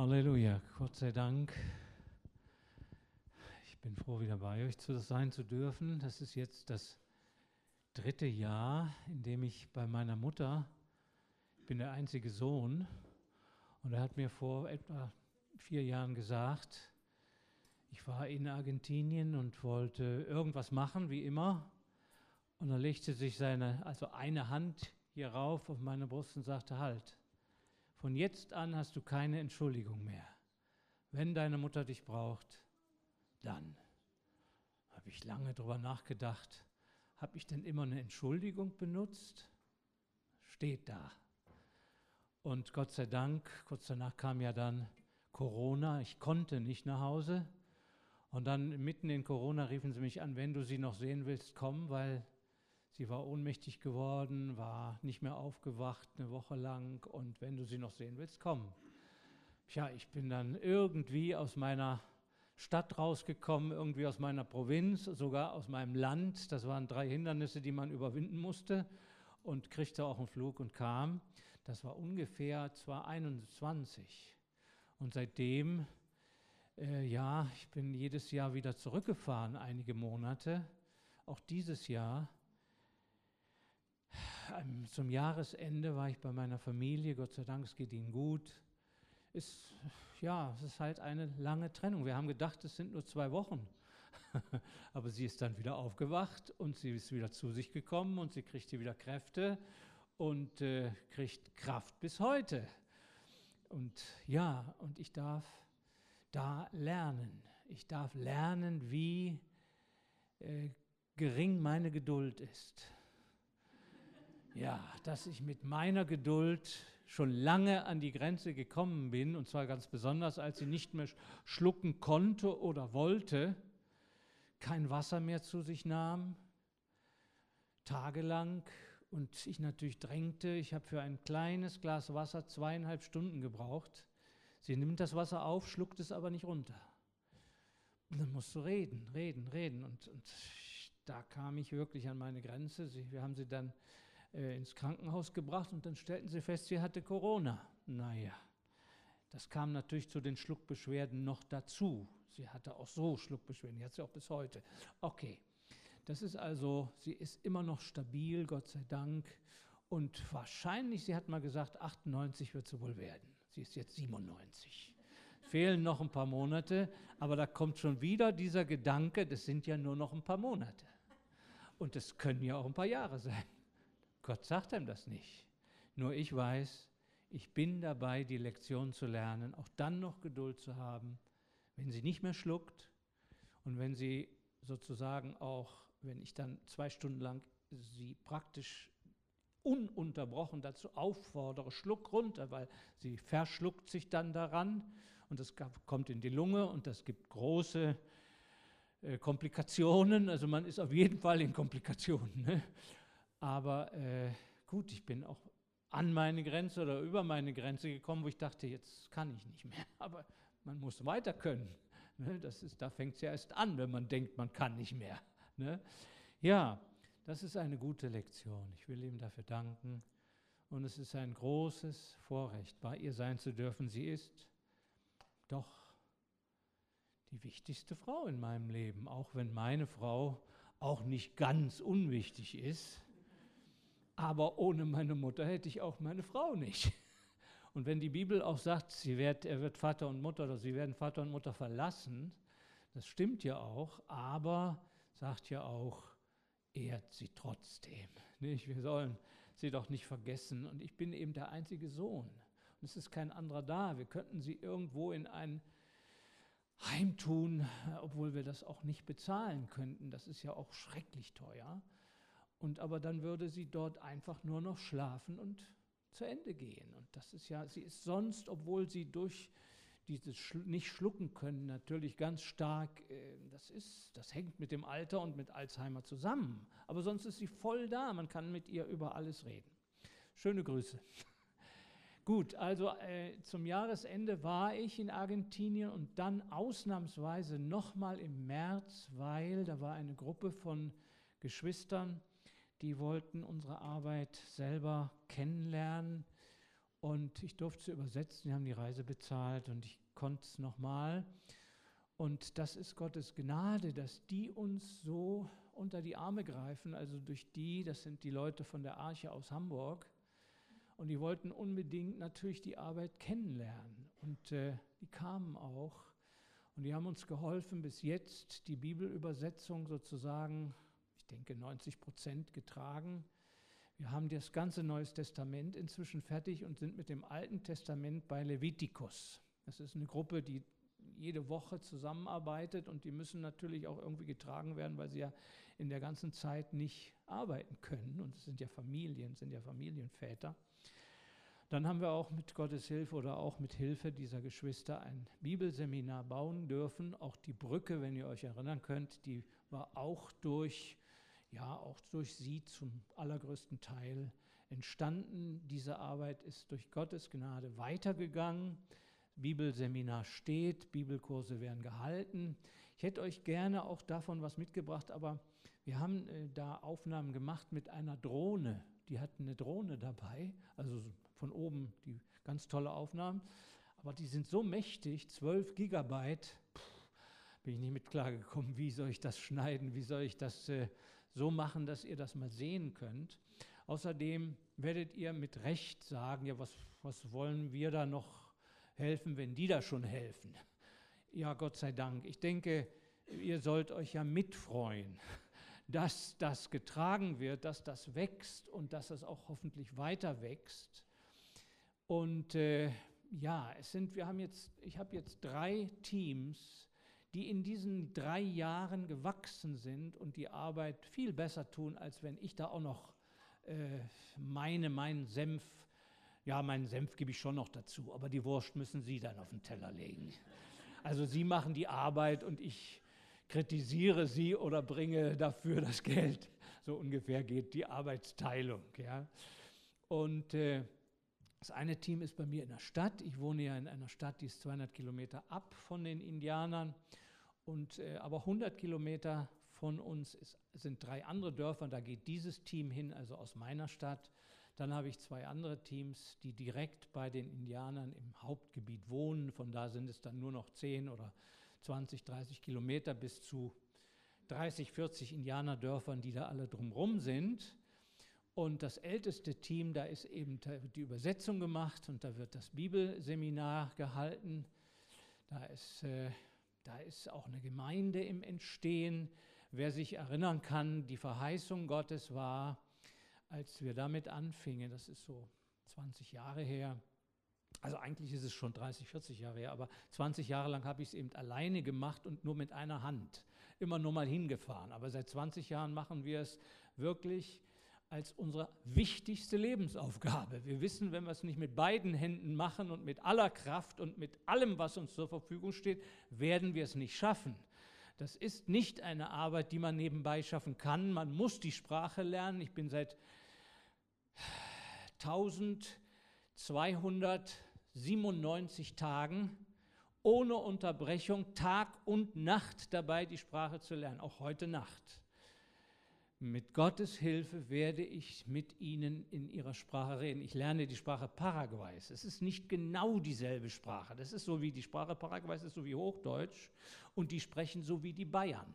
Halleluja, Gott sei Dank. Ich bin froh, wieder bei euch zu sein zu dürfen. Das ist jetzt das dritte Jahr, in dem ich bei meiner Mutter, ich bin der einzige Sohn, und er hat mir vor etwa vier Jahren gesagt, ich war in Argentinien und wollte irgendwas machen, wie immer. Und dann legte sich seine, also eine Hand hier rauf auf meine Brust und sagte, halt, von jetzt an hast du keine Entschuldigung mehr. Wenn deine Mutter dich braucht, dann. Habe ich lange darüber nachgedacht. Habe ich denn immer eine Entschuldigung benutzt? Steht da. Und Gott sei Dank, kurz danach kam ja dann Corona. Ich konnte nicht nach Hause. Und dann mitten in Corona riefen sie mich an, wenn du sie noch sehen willst, komm, weil Sie war ohnmächtig geworden, war nicht mehr aufgewacht eine Woche lang und wenn du sie noch sehen willst, komm. Tja, ich bin dann irgendwie aus meiner Stadt rausgekommen, irgendwie aus meiner Provinz, sogar aus meinem Land. Das waren drei Hindernisse, die man überwinden musste und kriegte auch einen Flug und kam. Das war ungefähr 2021. Und seitdem, äh, ja, ich bin jedes Jahr wieder zurückgefahren, einige Monate. Auch dieses Jahr zum Jahresende war ich bei meiner Familie, Gott sei Dank, es geht ihnen gut. Ist, ja, es ist halt eine lange Trennung. Wir haben gedacht, es sind nur zwei Wochen. Aber sie ist dann wieder aufgewacht und sie ist wieder zu sich gekommen und sie kriegt wieder Kräfte und äh, kriegt Kraft bis heute. Und ja, und ich darf da lernen. Ich darf lernen, wie äh, gering meine Geduld ist ja, dass ich mit meiner Geduld schon lange an die Grenze gekommen bin, und zwar ganz besonders, als sie nicht mehr schlucken konnte oder wollte, kein Wasser mehr zu sich nahm, tagelang, und ich natürlich drängte. Ich habe für ein kleines Glas Wasser zweieinhalb Stunden gebraucht. Sie nimmt das Wasser auf, schluckt es aber nicht runter. Und dann musst du reden, reden, reden. Und, und da kam ich wirklich an meine Grenze. Sie, wir haben sie dann äh, ins Krankenhaus gebracht und dann stellten sie fest, sie hatte Corona. Naja, das kam natürlich zu den Schluckbeschwerden noch dazu. Sie hatte auch so Schluckbeschwerden, die hat sie auch bis heute. Okay, das ist also, sie ist immer noch stabil, Gott sei Dank. Und wahrscheinlich, sie hat mal gesagt, 98 wird sie wohl werden. Sie ist jetzt 97. Fehlen noch ein paar Monate, aber da kommt schon wieder dieser Gedanke, das sind ja nur noch ein paar Monate. Und es können ja auch ein paar Jahre sein. Gott sagt einem das nicht. Nur ich weiß, ich bin dabei, die Lektion zu lernen, auch dann noch Geduld zu haben, wenn sie nicht mehr schluckt und wenn sie sozusagen auch, wenn ich dann zwei Stunden lang sie praktisch ununterbrochen dazu auffordere, schluck runter, weil sie verschluckt sich dann daran und das kommt in die Lunge und das gibt große äh, Komplikationen. Also man ist auf jeden Fall in Komplikationen. Ne? Aber äh, gut, ich bin auch an meine Grenze oder über meine Grenze gekommen, wo ich dachte, jetzt kann ich nicht mehr. Aber man muss weiter können. Ne? Das ist, da fängt es ja erst an, wenn man denkt, man kann nicht mehr. Ne? Ja, das ist eine gute Lektion. Ich will ihm dafür danken. Und es ist ein großes Vorrecht, bei ihr sein zu dürfen. Sie ist doch die wichtigste Frau in meinem Leben, auch wenn meine Frau auch nicht ganz unwichtig ist. Aber ohne meine Mutter hätte ich auch meine Frau nicht. Und wenn die Bibel auch sagt, sie wird, er wird Vater und Mutter oder sie werden Vater und Mutter verlassen, das stimmt ja auch, aber sagt ja auch, ehrt sie trotzdem. Nicht? Wir sollen sie doch nicht vergessen. Und ich bin eben der einzige Sohn. Und es ist kein anderer da. Wir könnten sie irgendwo in ein Heim tun, obwohl wir das auch nicht bezahlen könnten. Das ist ja auch schrecklich teuer. Und aber dann würde sie dort einfach nur noch schlafen und zu Ende gehen. Und das ist ja, sie ist sonst, obwohl sie durch dieses Schl nicht schlucken können natürlich ganz stark, äh, das, ist, das hängt mit dem Alter und mit Alzheimer zusammen. Aber sonst ist sie voll da, man kann mit ihr über alles reden. Schöne Grüße. Gut, also äh, zum Jahresende war ich in Argentinien und dann ausnahmsweise nochmal im März, weil da war eine Gruppe von Geschwistern, die wollten unsere Arbeit selber kennenlernen. Und ich durfte sie übersetzen, die haben die Reise bezahlt und ich konnte es nochmal. Und das ist Gottes Gnade, dass die uns so unter die Arme greifen, also durch die, das sind die Leute von der Arche aus Hamburg, und die wollten unbedingt natürlich die Arbeit kennenlernen. Und äh, die kamen auch. Und die haben uns geholfen, bis jetzt die Bibelübersetzung sozusagen, denke 90 Prozent getragen. Wir haben das ganze Neues Testament inzwischen fertig und sind mit dem Alten Testament bei Levitikus. Das ist eine Gruppe, die jede Woche zusammenarbeitet und die müssen natürlich auch irgendwie getragen werden, weil sie ja in der ganzen Zeit nicht arbeiten können. Und es sind ja Familien, sind ja Familienväter. Dann haben wir auch mit Gottes Hilfe oder auch mit Hilfe dieser Geschwister ein Bibelseminar bauen dürfen. Auch die Brücke, wenn ihr euch erinnern könnt, die war auch durch ja auch durch sie zum allergrößten Teil entstanden. Diese Arbeit ist durch Gottes Gnade weitergegangen. Bibelseminar steht, Bibelkurse werden gehalten. Ich hätte euch gerne auch davon was mitgebracht, aber wir haben äh, da Aufnahmen gemacht mit einer Drohne. Die hatten eine Drohne dabei, also von oben die ganz tolle Aufnahmen. Aber die sind so mächtig, 12 Gigabyte, pff, bin ich nicht mit klargekommen, wie soll ich das schneiden, wie soll ich das äh, so machen, dass ihr das mal sehen könnt. Außerdem werdet ihr mit Recht sagen, ja, was, was wollen wir da noch helfen, wenn die da schon helfen? Ja, Gott sei Dank. Ich denke, ihr sollt euch ja mitfreuen, dass das getragen wird, dass das wächst und dass es auch hoffentlich weiter wächst. Und äh, ja, es sind, wir haben jetzt, ich habe jetzt drei Teams, die in diesen drei Jahren gewachsen sind und die Arbeit viel besser tun, als wenn ich da auch noch äh, meine, meinen Senf, ja, meinen Senf gebe ich schon noch dazu, aber die Wurst müssen Sie dann auf den Teller legen. Also Sie machen die Arbeit und ich kritisiere Sie oder bringe dafür das Geld. So ungefähr geht die Arbeitsteilung. Ja. Und äh, das eine Team ist bei mir in der Stadt. Ich wohne ja in einer Stadt, die ist 200 Kilometer ab von den Indianern. Und, äh, aber 100 Kilometer von uns ist, sind drei andere Dörfer. Da geht dieses Team hin, also aus meiner Stadt. Dann habe ich zwei andere Teams, die direkt bei den Indianern im Hauptgebiet wohnen. Von da sind es dann nur noch 10 oder 20, 30 Kilometer bis zu 30, 40 Indianerdörfern, die da alle drumherum sind. Und das älteste Team, da ist eben die Übersetzung gemacht und da wird das Bibelseminar gehalten. Da ist, äh, da ist auch eine Gemeinde im Entstehen. Wer sich erinnern kann, die Verheißung Gottes war, als wir damit anfingen, das ist so 20 Jahre her, also eigentlich ist es schon 30, 40 Jahre her, aber 20 Jahre lang habe ich es eben alleine gemacht und nur mit einer Hand. Immer nur mal hingefahren. Aber seit 20 Jahren machen wir es wirklich als unsere wichtigste Lebensaufgabe. Wir wissen, wenn wir es nicht mit beiden Händen machen und mit aller Kraft und mit allem, was uns zur Verfügung steht, werden wir es nicht schaffen. Das ist nicht eine Arbeit, die man nebenbei schaffen kann. Man muss die Sprache lernen. Ich bin seit 1297 Tagen ohne Unterbrechung Tag und Nacht dabei, die Sprache zu lernen, auch heute Nacht. Mit Gottes Hilfe werde ich mit ihnen in ihrer Sprache reden. Ich lerne die Sprache Paraguays. Es ist nicht genau dieselbe Sprache. Das ist so wie die Sprache Paraguays ist so wie Hochdeutsch und die sprechen so wie die Bayern.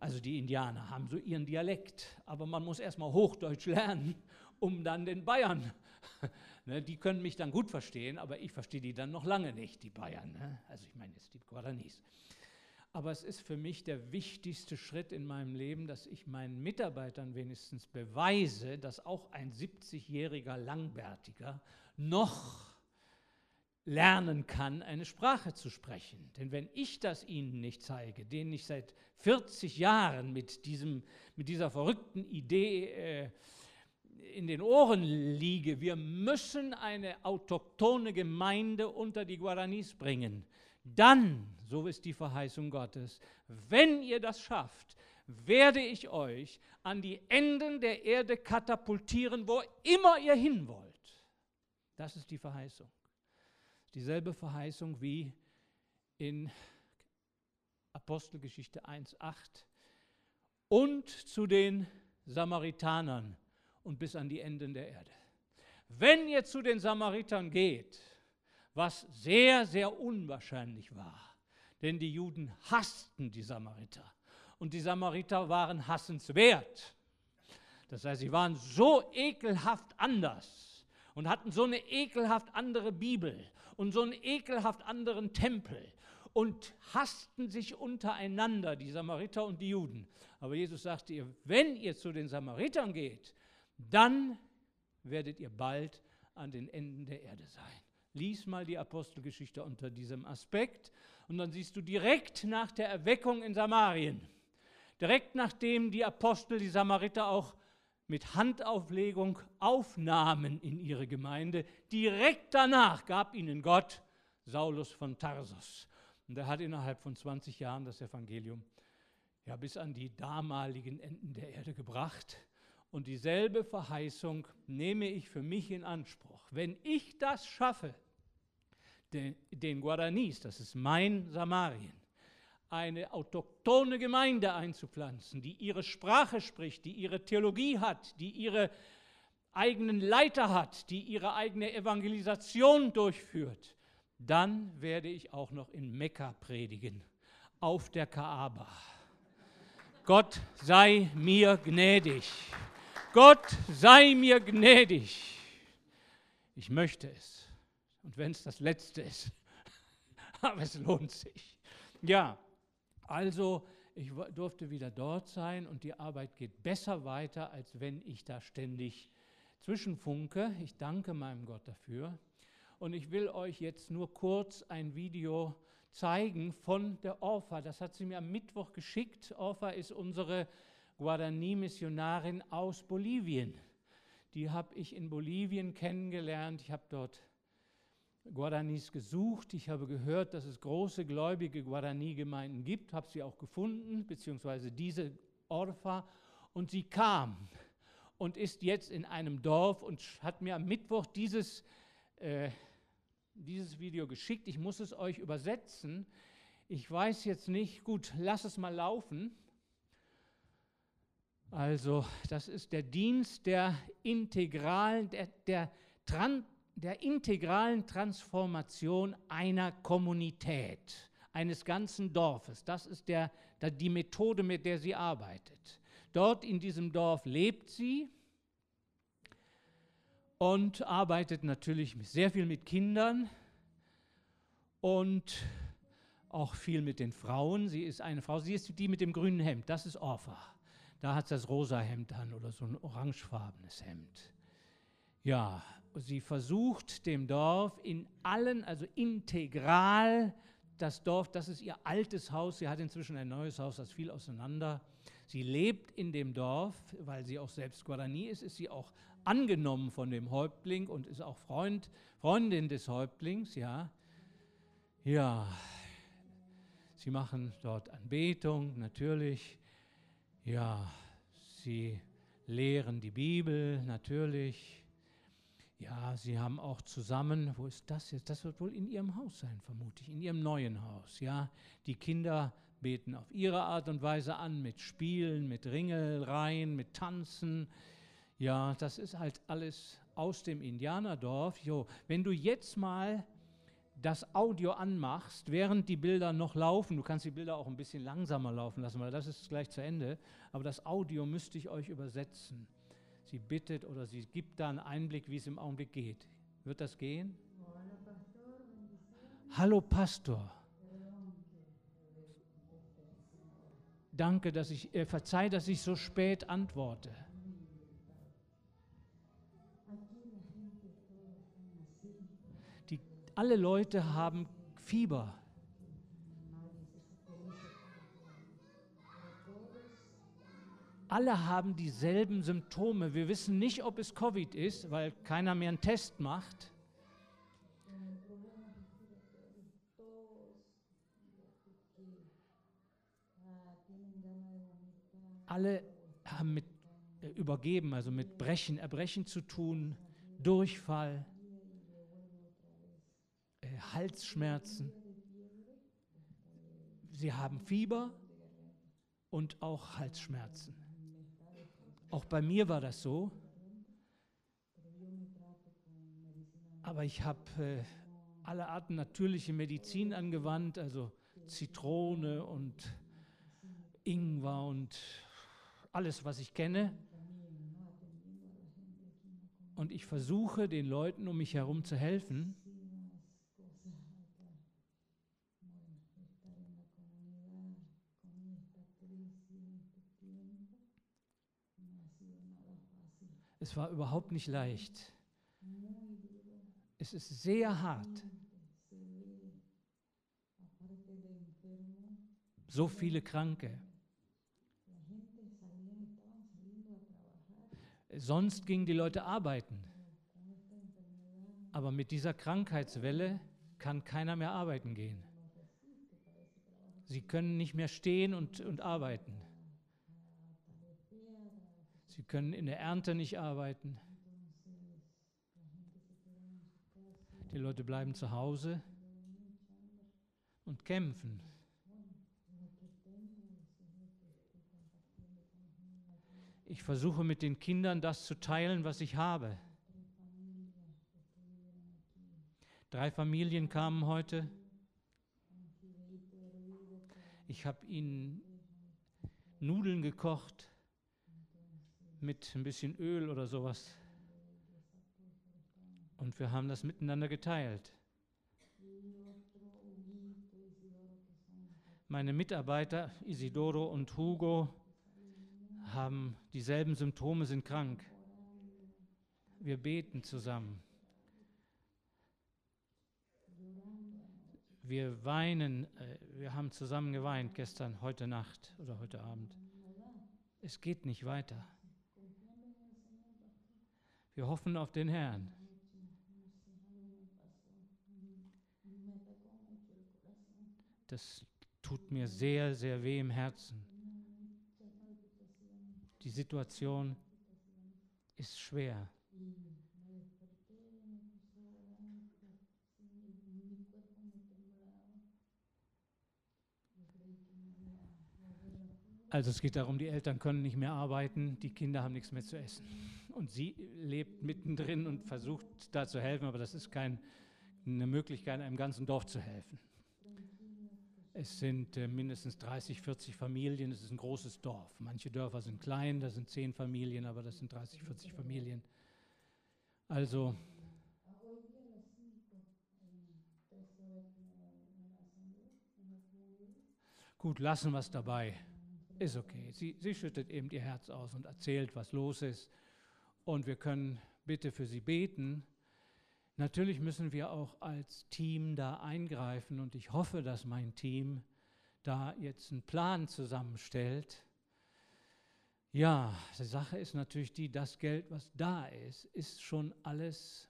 Also die Indianer haben so ihren Dialekt, aber man muss erstmal Hochdeutsch lernen, um dann den Bayern. ne, die können mich dann gut verstehen, aber ich verstehe die dann noch lange nicht, die Bayern. Ne? Also ich meine jetzt die Guaranis. Aber es ist für mich der wichtigste Schritt in meinem Leben, dass ich meinen Mitarbeitern wenigstens beweise, dass auch ein 70-jähriger Langbärtiger noch lernen kann, eine Sprache zu sprechen. Denn wenn ich das ihnen nicht zeige, denen ich seit 40 Jahren mit, diesem, mit dieser verrückten Idee äh, in den Ohren liege. Wir müssen eine autochtone Gemeinde unter die Guaranis bringen. Dann, so ist die Verheißung Gottes, wenn ihr das schafft, werde ich euch an die Enden der Erde katapultieren, wo immer ihr hin wollt. Das ist die Verheißung. Dieselbe Verheißung wie in Apostelgeschichte 1.8 und zu den Samaritanern und bis an die Enden der Erde. Wenn ihr zu den Samaritern geht, was sehr, sehr unwahrscheinlich war, denn die Juden hassten die Samariter und die Samariter waren hassenswert. Das heißt, sie waren so ekelhaft anders und hatten so eine ekelhaft andere Bibel und so einen ekelhaft anderen Tempel und hassten sich untereinander, die Samariter und die Juden. Aber Jesus sagte ihr, wenn ihr zu den Samaritern geht, dann werdet ihr bald an den Enden der Erde sein. Lies mal die Apostelgeschichte unter diesem Aspekt und dann siehst du direkt nach der Erweckung in Samarien, direkt nachdem die Apostel die Samariter auch mit Handauflegung aufnahmen in ihre Gemeinde, direkt danach gab ihnen Gott Saulus von Tarsus. Und er hat innerhalb von 20 Jahren das Evangelium ja bis an die damaligen Enden der Erde gebracht. Und dieselbe Verheißung nehme ich für mich in Anspruch. Wenn ich das schaffe, den, den Guaranis, das ist mein Samarien, eine autochtone Gemeinde einzupflanzen, die ihre Sprache spricht, die ihre Theologie hat, die ihre eigenen Leiter hat, die ihre eigene Evangelisation durchführt, dann werde ich auch noch in Mekka predigen, auf der Kaaba. Gott sei mir gnädig. Gott sei mir gnädig. Ich möchte es. Und wenn es das Letzte ist. Aber es lohnt sich. Ja, also ich durfte wieder dort sein und die Arbeit geht besser weiter, als wenn ich da ständig zwischenfunke. Ich danke meinem Gott dafür. Und ich will euch jetzt nur kurz ein Video zeigen von der Orpha. Das hat sie mir am Mittwoch geschickt. Orpha ist unsere Guarani-Missionarin aus Bolivien. Die habe ich in Bolivien kennengelernt. Ich habe dort Guaranis gesucht. Ich habe gehört, dass es große gläubige Guarani-Gemeinden gibt, habe sie auch gefunden, beziehungsweise diese Orpha. Und sie kam und ist jetzt in einem Dorf und hat mir am Mittwoch dieses äh, dieses Video geschickt. Ich muss es euch übersetzen. Ich weiß jetzt nicht, gut, lass es mal laufen. Also, das ist der Dienst der integralen, der, der, der integralen Transformation einer Kommunität, eines ganzen Dorfes. Das ist der, die Methode, mit der sie arbeitet. Dort in diesem Dorf lebt sie und arbeitet natürlich sehr viel mit Kindern und auch viel mit den Frauen. Sie ist eine Frau, sie ist die mit dem grünen Hemd, das ist Orpha. Da hat sie das rosa Hemd an oder so ein orangefarbenes Hemd. Ja, sie versucht dem Dorf in allen, also integral, das Dorf, das ist ihr altes Haus, sie hat inzwischen ein neues Haus, das fiel auseinander. Sie lebt in dem Dorf, weil sie auch selbst Guarani ist, ist sie auch angenommen von dem Häuptling und ist auch Freund, Freundin des Häuptlings, ja. Ja, sie machen dort Anbetung, natürlich. Ja, sie lehren die Bibel, natürlich. Ja, sie haben auch zusammen, wo ist das jetzt? Das wird wohl in ihrem Haus sein, vermute ich, in ihrem neuen Haus. Ja, die Kinder beten auf ihre Art und Weise an, mit Spielen, mit Ringelreihen, mit Tanzen. Ja, das ist halt alles aus dem Indianerdorf. Jo, wenn du jetzt mal das Audio anmachst, während die Bilder noch laufen, du kannst die Bilder auch ein bisschen langsamer laufen lassen, weil das ist gleich zu Ende, aber das Audio müsste ich euch übersetzen. Sie bittet oder sie gibt da einen Einblick, wie es im Augenblick geht. Wird das gehen? Hallo Pastor. Danke, dass ich, äh, verzeih, dass ich so spät antworte. alle Leute haben Fieber. Alle haben dieselben Symptome. Wir wissen nicht, ob es Covid ist, weil keiner mehr einen Test macht. Alle haben mit äh, übergeben, also mit Brechen, Erbrechen zu tun, Durchfall, äh, Halsschmerzen. Sie haben Fieber und auch Halsschmerzen. Auch bei mir war das so. Aber ich habe äh, alle Arten natürliche Medizin angewandt, also Zitrone und Ingwer und alles, was ich kenne. Und ich versuche den Leuten um mich herum zu helfen. Es war überhaupt nicht leicht. Es ist sehr hart. So viele Kranke. Sonst gingen die Leute arbeiten. Aber mit dieser Krankheitswelle kann keiner mehr arbeiten gehen. Sie können nicht mehr stehen und, und arbeiten. Sie können in der Ernte nicht arbeiten. Die Leute bleiben zu Hause und kämpfen. Ich versuche mit den Kindern das zu teilen, was ich habe. Drei Familien kamen heute. Ich habe ihnen Nudeln gekocht mit ein bisschen Öl oder sowas. Und wir haben das miteinander geteilt. Meine Mitarbeiter Isidoro und Hugo haben dieselben Symptome, sind krank. Wir beten zusammen. Wir weinen, äh, wir haben zusammen geweint gestern, heute Nacht oder heute Abend. Es geht nicht weiter. Wir hoffen auf den Herrn. Das tut mir sehr, sehr weh im Herzen. Die Situation ist schwer. Also es geht darum, die Eltern können nicht mehr arbeiten, die Kinder haben nichts mehr zu essen. Und sie lebt mittendrin und versucht da zu helfen, aber das ist keine Möglichkeit, einem ganzen Dorf zu helfen. Es sind äh, mindestens 30, 40 Familien, es ist ein großes Dorf. Manche Dörfer sind klein, da sind 10 Familien, aber das sind 30, 40 Familien. Also gut, lassen wir es dabei. Ist okay. Sie, sie schüttet eben ihr Herz aus und erzählt, was los ist. Und wir können bitte für sie beten. Natürlich müssen wir auch als Team da eingreifen und ich hoffe, dass mein Team da jetzt einen Plan zusammenstellt. Ja, die Sache ist natürlich die, das Geld, was da ist, ist schon alles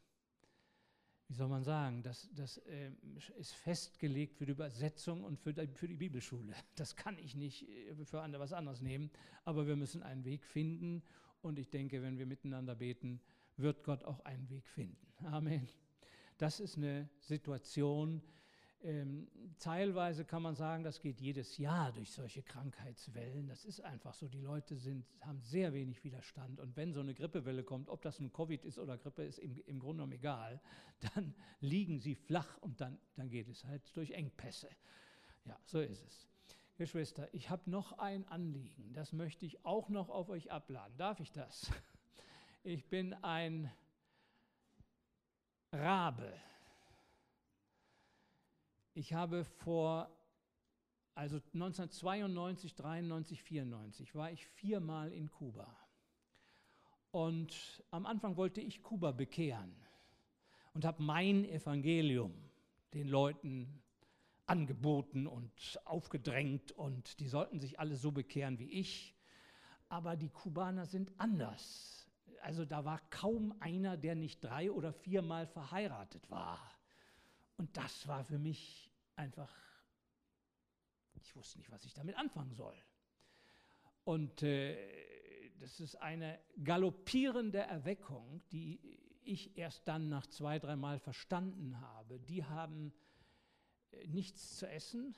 wie soll man sagen, das, das äh, ist festgelegt für die Übersetzung und für die, für die Bibelschule. Das kann ich nicht äh, für was anderes nehmen, aber wir müssen einen Weg finden und ich denke, wenn wir miteinander beten, wird Gott auch einen Weg finden. Amen. Das ist eine Situation, ähm, teilweise kann man sagen, das geht jedes Jahr durch solche Krankheitswellen. Das ist einfach so. Die Leute sind, haben sehr wenig Widerstand. Und wenn so eine Grippewelle kommt, ob das nun Covid ist oder Grippe, ist im, im Grunde genommen egal. Dann liegen sie flach und dann, dann geht es halt durch Engpässe. Ja, so ist es. Geschwister, ich habe noch ein Anliegen. Das möchte ich auch noch auf euch abladen. Darf ich das? Ich bin ein Rabe. Ich habe vor, also 1992, 93, 94 war ich viermal in Kuba. Und am Anfang wollte ich Kuba bekehren und habe mein Evangelium den Leuten angeboten und aufgedrängt und die sollten sich alle so bekehren wie ich. aber die Kubaner sind anders. Also da war kaum einer, der nicht drei oder viermal verheiratet war. Und das war für mich einfach, ich wusste nicht, was ich damit anfangen soll. Und äh, das ist eine galoppierende Erweckung, die ich erst dann nach zwei, dreimal verstanden habe. Die haben nichts zu essen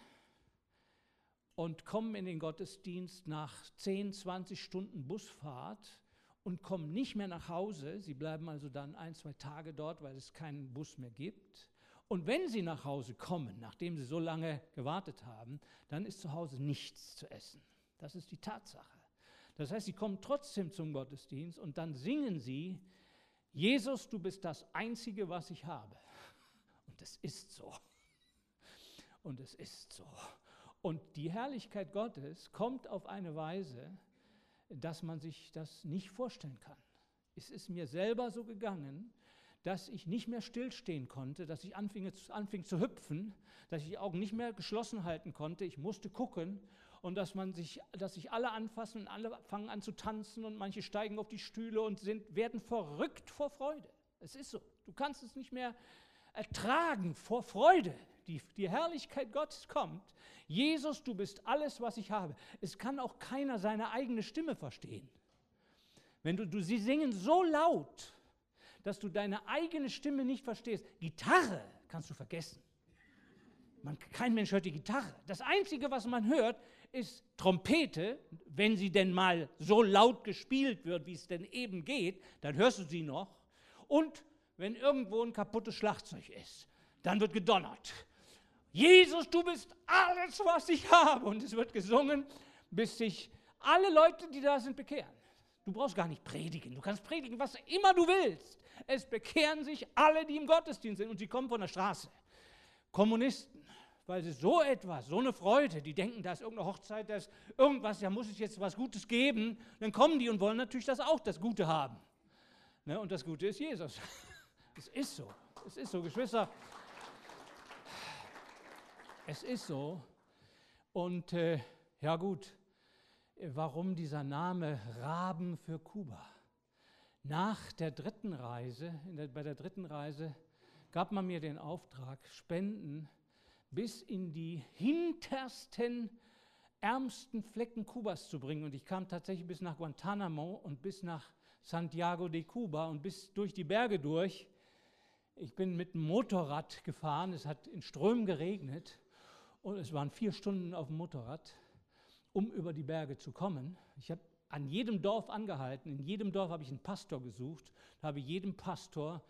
und kommen in den Gottesdienst nach 10, 20 Stunden Busfahrt und kommen nicht mehr nach Hause. Sie bleiben also dann ein, zwei Tage dort, weil es keinen Bus mehr gibt. Und wenn sie nach Hause kommen, nachdem sie so lange gewartet haben, dann ist zu Hause nichts zu essen. Das ist die Tatsache. Das heißt, sie kommen trotzdem zum Gottesdienst und dann singen sie, Jesus, du bist das Einzige, was ich habe. Und es ist so. Und es ist so. Und die Herrlichkeit Gottes kommt auf eine Weise, dass man sich das nicht vorstellen kann. Es ist mir selber so gegangen, dass ich nicht mehr stillstehen konnte, dass ich anfing, anfing zu hüpfen, dass ich die Augen nicht mehr geschlossen halten konnte. Ich musste gucken und dass man sich, dass sich alle anfassen und alle fangen an zu tanzen und manche steigen auf die Stühle und sind, werden verrückt vor Freude. Es ist so. Du kannst es nicht mehr ertragen vor Freude. Die, die Herrlichkeit Gottes kommt. Jesus, du bist alles, was ich habe. Es kann auch keiner seine eigene Stimme verstehen. Wenn du, du sie singen so laut, dass du deine eigene Stimme nicht verstehst. Gitarre kannst du vergessen. Man, kein Mensch hört die Gitarre. Das Einzige, was man hört, ist Trompete. Wenn sie denn mal so laut gespielt wird, wie es denn eben geht, dann hörst du sie noch. Und wenn irgendwo ein kaputtes Schlagzeug ist, dann wird gedonnert. Jesus, du bist alles, was ich habe. Und es wird gesungen, bis sich alle Leute, die da sind, bekehren. Du brauchst gar nicht predigen. Du kannst predigen, was immer du willst. Es bekehren sich alle, die im Gottesdienst sind. Und sie kommen von der Straße. Kommunisten, weil sie so etwas, so eine Freude, die denken, da ist irgendeine Hochzeit, da ist irgendwas, da muss es jetzt was Gutes geben. Dann kommen die und wollen natürlich das auch, das Gute haben. Ne? Und das Gute ist Jesus. Es ist so. Es ist so, Geschwister. Es ist so. Und äh, ja gut, warum dieser Name Raben für Kuba? Nach der dritten Reise, der, bei der dritten Reise, gab man mir den Auftrag, Spenden bis in die hintersten, ärmsten Flecken Kubas zu bringen. Und ich kam tatsächlich bis nach Guantanamo und bis nach Santiago de Cuba und bis durch die Berge durch. Ich bin mit dem Motorrad gefahren, es hat in Strömen geregnet und es waren vier Stunden auf dem Motorrad, um über die Berge zu kommen. Ich habe an jedem Dorf angehalten, in jedem Dorf habe ich einen Pastor gesucht, habe jedem Pastor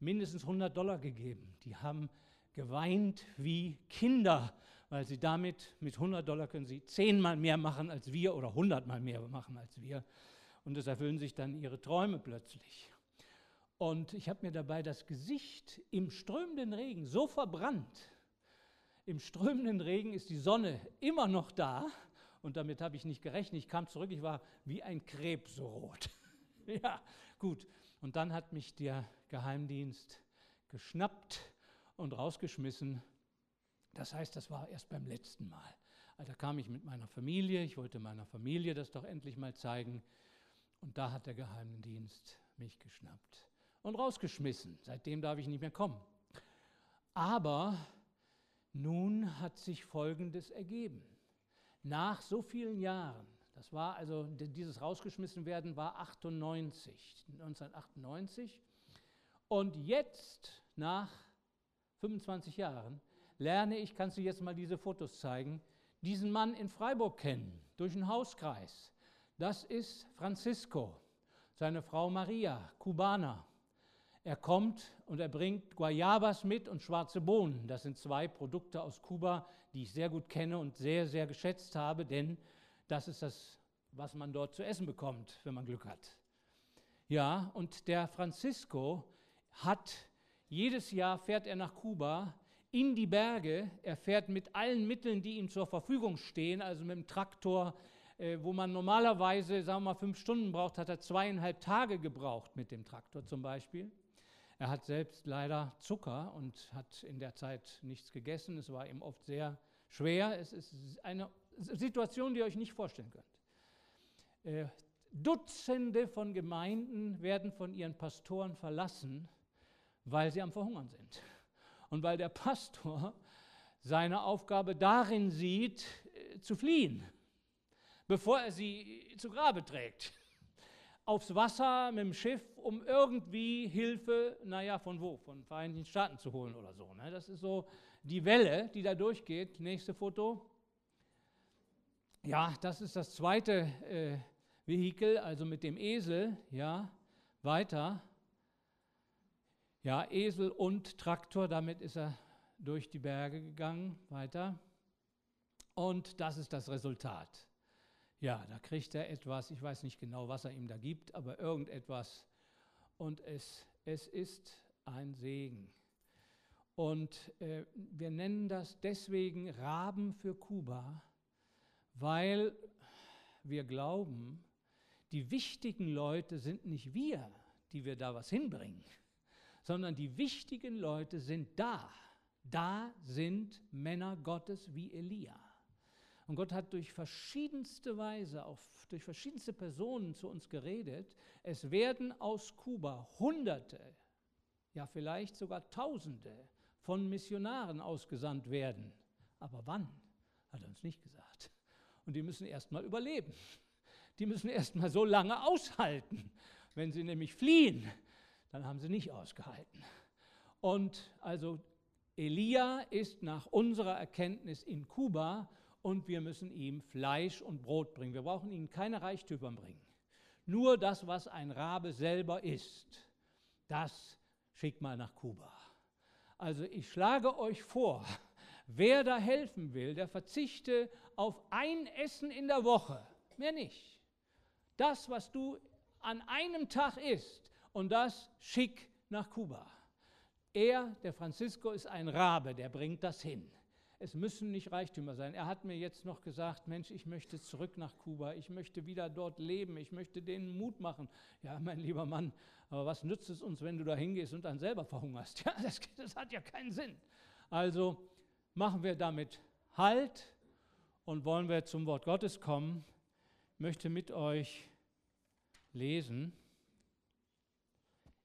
mindestens 100 Dollar gegeben. Die haben geweint wie Kinder, weil sie damit mit 100 Dollar können sie zehnmal mehr machen als wir oder hundertmal mehr machen als wir. Und es erfüllen sich dann ihre Träume plötzlich. Und ich habe mir dabei das Gesicht im strömenden Regen so verbrannt. Im strömenden Regen ist die Sonne immer noch da. Und damit habe ich nicht gerechnet. Ich kam zurück, ich war wie ein Krebs so rot. ja, gut. Und dann hat mich der Geheimdienst geschnappt und rausgeschmissen. Das heißt, das war erst beim letzten Mal. Also da kam ich mit meiner Familie, ich wollte meiner Familie das doch endlich mal zeigen. Und da hat der Geheimdienst mich geschnappt und rausgeschmissen. Seitdem darf ich nicht mehr kommen. Aber nun hat sich Folgendes ergeben. Nach so vielen Jahren, das war also, dieses rausgeschmissen werden war 98, 1998. Und jetzt, nach 25 Jahren, lerne ich, kannst du jetzt mal diese Fotos zeigen, diesen Mann in Freiburg kennen, durch den Hauskreis. Das ist Francisco, seine Frau Maria, Kubaner. Er kommt und er bringt Guayabas mit und schwarze Bohnen. Das sind zwei Produkte aus Kuba, die ich sehr gut kenne und sehr, sehr geschätzt habe, denn das ist das, was man dort zu essen bekommt, wenn man Glück hat. Ja, und der Francisco hat jedes Jahr fährt er nach Kuba in die Berge. Er fährt mit allen Mitteln, die ihm zur Verfügung stehen, also mit dem Traktor, äh, wo man normalerweise, sagen wir mal, fünf Stunden braucht, hat er zweieinhalb Tage gebraucht mit dem Traktor zum Beispiel. Er hat selbst leider Zucker und hat in der Zeit nichts gegessen. Es war ihm oft sehr schwer. Es ist eine Situation, die ihr euch nicht vorstellen könnt. Äh, Dutzende von Gemeinden werden von ihren Pastoren verlassen, weil sie am Verhungern sind. Und weil der Pastor seine Aufgabe darin sieht, äh, zu fliehen, bevor er sie zu Grabe trägt. Aufs Wasser mit dem Schiff, um irgendwie Hilfe, naja, von wo? Von Vereinigten Staaten zu holen oder so. Ne? Das ist so die Welle, die da durchgeht. Nächste Foto. Ja, das ist das zweite äh, Vehikel, also mit dem Esel. Ja, weiter. Ja, Esel und Traktor, damit ist er durch die Berge gegangen. Weiter. Und das ist das Resultat. Ja, da kriegt er etwas, ich weiß nicht genau, was er ihm da gibt, aber irgendetwas. Und es, es ist ein Segen. Und äh, wir nennen das deswegen Raben für Kuba, weil wir glauben, die wichtigen Leute sind nicht wir, die wir da was hinbringen, sondern die wichtigen Leute sind da. Da sind Männer Gottes wie Elia. Und Gott hat durch verschiedenste Weise, auf, durch verschiedenste Personen zu uns geredet. Es werden aus Kuba Hunderte, ja vielleicht sogar Tausende von Missionaren ausgesandt werden. Aber wann, hat er uns nicht gesagt. Und die müssen erst mal überleben. Die müssen erst mal so lange aushalten. Wenn sie nämlich fliehen, dann haben sie nicht ausgehalten. Und also Elia ist nach unserer Erkenntnis in Kuba und wir müssen ihm Fleisch und Brot bringen. Wir brauchen ihnen keine Reichtümer bringen. Nur das, was ein Rabe selber ist, das schickt mal nach Kuba. Also ich schlage euch vor, wer da helfen will, der verzichte auf ein Essen in der Woche, mehr nicht. Das, was du an einem Tag isst, und das schick nach Kuba. Er, der Francisco, ist ein Rabe, der bringt das hin. Es müssen nicht Reichtümer sein. Er hat mir jetzt noch gesagt, Mensch, ich möchte zurück nach Kuba, ich möchte wieder dort leben, ich möchte denen Mut machen. Ja, mein lieber Mann, aber was nützt es uns, wenn du da hingehst und dann selber verhungerst? Ja, das, das hat ja keinen Sinn. Also machen wir damit Halt und wollen wir zum Wort Gottes kommen. Ich möchte mit euch lesen.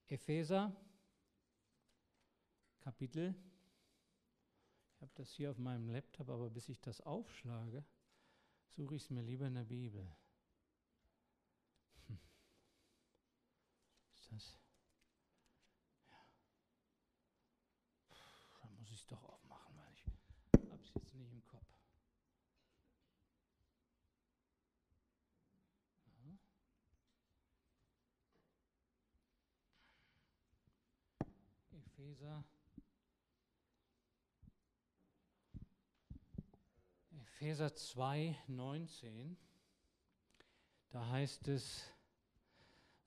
Epheser, Kapitel habe das hier auf meinem Laptop, aber bis ich das aufschlage, suche ich es mir lieber in der Bibel. Hm. Ist das? Ja. Da muss ich es doch aufmachen, weil ich habe es jetzt nicht im Kopf. Epheser Epheser 2, 19, da heißt es,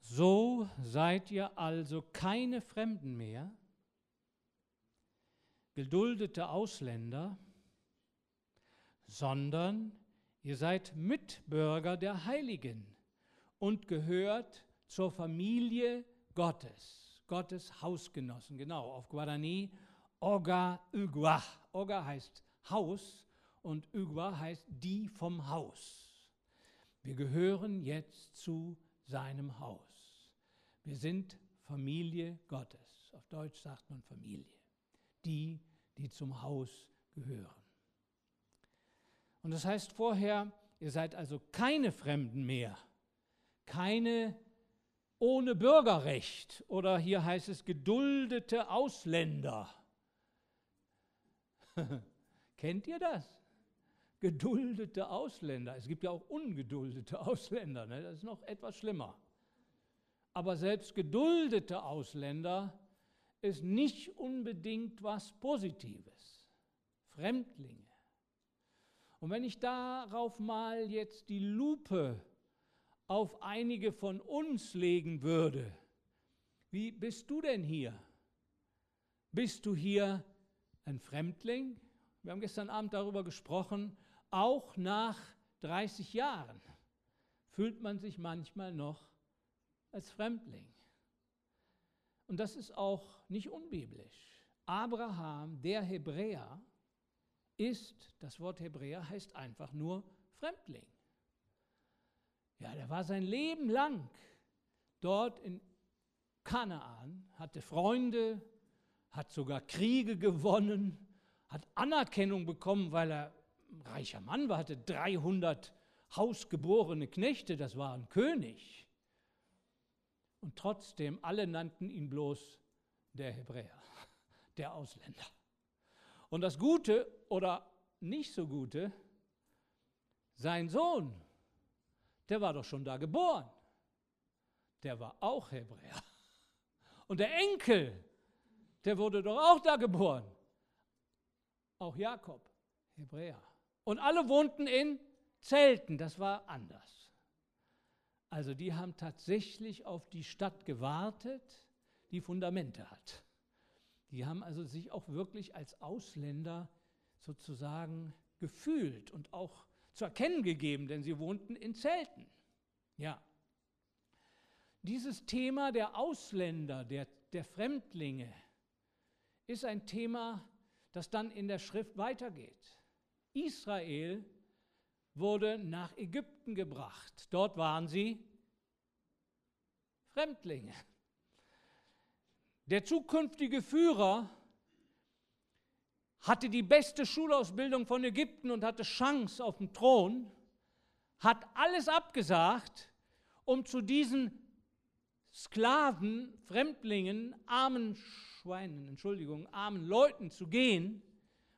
so seid ihr also keine Fremden mehr, geduldete Ausländer, sondern ihr seid Mitbürger der Heiligen und gehört zur Familie Gottes, Gottes Hausgenossen. Genau, auf Guarani, Oga Ugua. Oga heißt Haus und Ugwa heißt die vom Haus. Wir gehören jetzt zu seinem Haus. Wir sind Familie Gottes. Auf Deutsch sagt man Familie. Die, die zum Haus gehören. Und das heißt vorher, ihr seid also keine Fremden mehr, keine ohne Bürgerrecht oder hier heißt es geduldete Ausländer. Kennt ihr das? Geduldete Ausländer. Es gibt ja auch ungeduldete Ausländer, ne? das ist noch etwas schlimmer. Aber selbst geduldete Ausländer ist nicht unbedingt was Positives. Fremdlinge. Und wenn ich darauf mal jetzt die Lupe auf einige von uns legen würde, wie bist du denn hier? Bist du hier ein Fremdling? Wir haben gestern Abend darüber gesprochen, auch nach 30 Jahren fühlt man sich manchmal noch als Fremdling. Und das ist auch nicht unbiblisch. Abraham, der Hebräer, ist, das Wort Hebräer heißt einfach nur Fremdling. Ja, der war sein Leben lang dort in Kanaan, hatte Freunde, hat sogar Kriege gewonnen, hat Anerkennung bekommen, weil er reicher Mann war, hatte 300 hausgeborene Knechte, das war ein König. Und trotzdem, alle nannten ihn bloß der Hebräer, der Ausländer. Und das Gute oder nicht so Gute, sein Sohn, der war doch schon da geboren. Der war auch Hebräer. Und der Enkel, der wurde doch auch da geboren. Auch Jakob, Hebräer. Und alle wohnten in Zelten, das war anders. Also die haben tatsächlich auf die Stadt gewartet, die Fundamente hat. Die haben also sich auch wirklich als Ausländer sozusagen gefühlt und auch zu erkennen gegeben, denn sie wohnten in Zelten. Ja. Dieses Thema der Ausländer, der, der Fremdlinge, ist ein Thema, das dann in der Schrift weitergeht. Israel wurde nach Ägypten gebracht. Dort waren sie Fremdlinge. Der zukünftige Führer hatte die beste Schulausbildung von Ägypten und hatte Chance auf den Thron, hat alles abgesagt, um zu diesen Sklaven, Fremdlingen, armen Schweinen, Entschuldigung, armen Leuten zu gehen,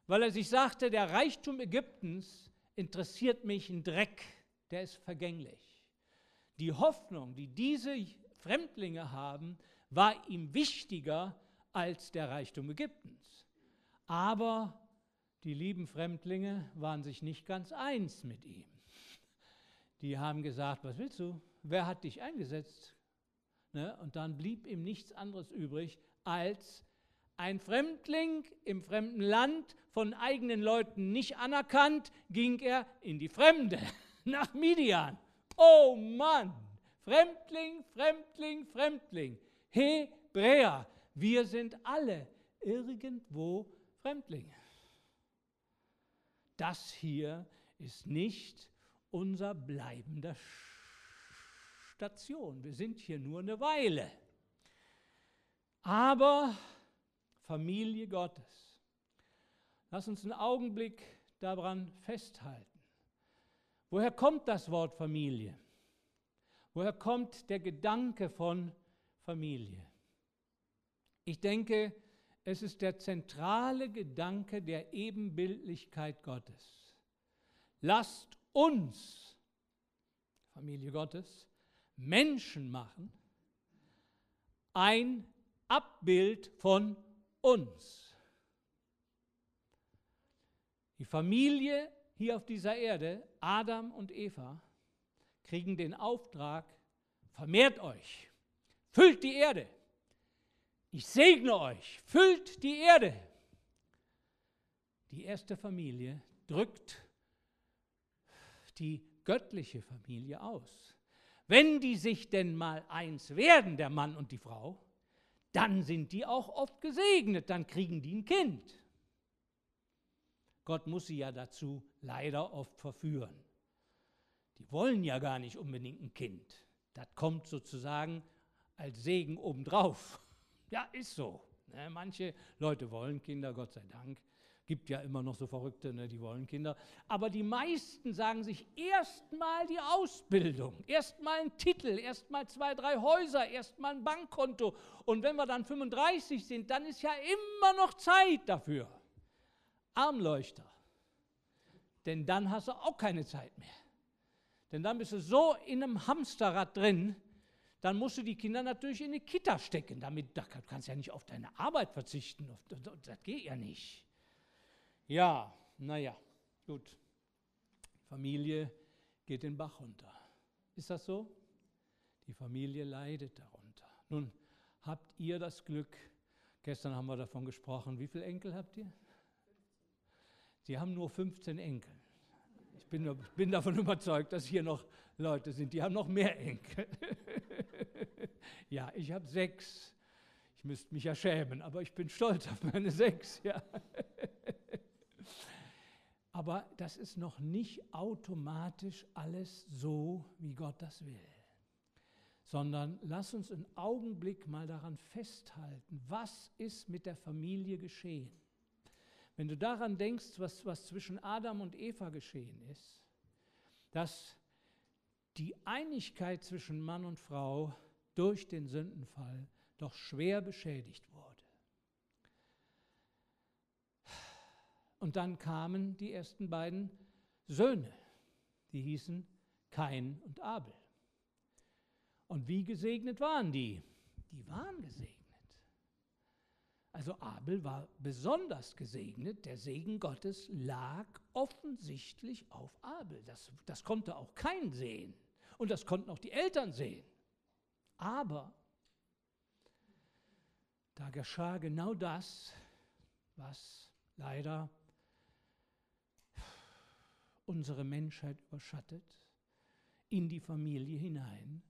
weil er sich sagte, der Reichtum Ägyptens interessiert mich ein Dreck, der ist vergänglich. Die Hoffnung, die diese Fremdlinge haben, war ihm wichtiger als der Reichtum Ägyptens. Aber die lieben Fremdlinge waren sich nicht ganz eins mit ihm. Die haben gesagt, was willst du? Wer hat dich eingesetzt? Ne? Und dann blieb ihm nichts anderes übrig, als ein Fremdling im fremden Land, von eigenen Leuten nicht anerkannt, ging er in die Fremde, nach Midian. Oh Mann, Fremdling, Fremdling, Fremdling. Hebräer, wir sind alle irgendwo Fremdlinge. Das hier ist nicht unser bleibender Station. Wir sind hier nur eine Weile. Aber Familie Gottes. Lass uns einen Augenblick daran festhalten. Woher kommt das Wort Familie? Woher kommt der Gedanke von Familie? Ich denke, es ist der zentrale Gedanke der Ebenbildlichkeit Gottes. Lasst uns, Familie Gottes, Menschen machen, ein Abbild von uns. Die Familie hier auf dieser Erde, Adam und Eva, kriegen den Auftrag, vermehrt euch, füllt die Erde, ich segne euch, füllt die Erde. Die erste Familie drückt die göttliche Familie aus. Wenn die sich denn mal eins werden, der Mann und die Frau, dann sind die auch oft gesegnet, dann kriegen die ein Kind. Gott muss sie ja dazu leider oft verführen. Die wollen ja gar nicht unbedingt ein Kind. Das kommt sozusagen als Segen obendrauf. Ja, ist so. Ne? Manche Leute wollen Kinder, Gott sei Dank. Gibt ja immer noch so Verrückte, ne, die wollen Kinder. Aber die meisten sagen sich erstmal die Ausbildung, erstmal ein Titel, erstmal zwei, drei Häuser, erstmal ein Bankkonto. Und wenn wir dann 35 sind, dann ist ja immer noch Zeit dafür. Armleuchter. Denn dann hast du auch keine Zeit mehr. Denn dann bist du so in einem Hamsterrad drin, dann musst du die Kinder natürlich in eine Kita stecken. Damit, da kannst du ja nicht auf deine Arbeit verzichten. Das geht ja nicht. Ja, naja, gut. Familie geht den Bach runter. Ist das so? Die Familie leidet darunter. Nun, habt ihr das Glück, gestern haben wir davon gesprochen, wie viele Enkel habt ihr? Sie haben nur 15 Enkel. Ich bin, bin davon überzeugt, dass hier noch Leute sind, die haben noch mehr Enkel. ja, ich habe sechs. Ich müsste mich ja schämen, aber ich bin stolz auf meine sechs. Ja. Aber das ist noch nicht automatisch alles so, wie Gott das will. Sondern lass uns einen Augenblick mal daran festhalten, was ist mit der Familie geschehen. Wenn du daran denkst, was, was zwischen Adam und Eva geschehen ist, dass die Einigkeit zwischen Mann und Frau durch den Sündenfall doch schwer beschädigt wurde. Und dann kamen die ersten beiden Söhne, die hießen Kain und Abel. Und wie gesegnet waren die? Die waren gesegnet. Also Abel war besonders gesegnet. Der Segen Gottes lag offensichtlich auf Abel. Das, das konnte auch kein sehen. Und das konnten auch die Eltern sehen. Aber da geschah genau das, was leider unsere Menschheit überschattet. In die Familie hinein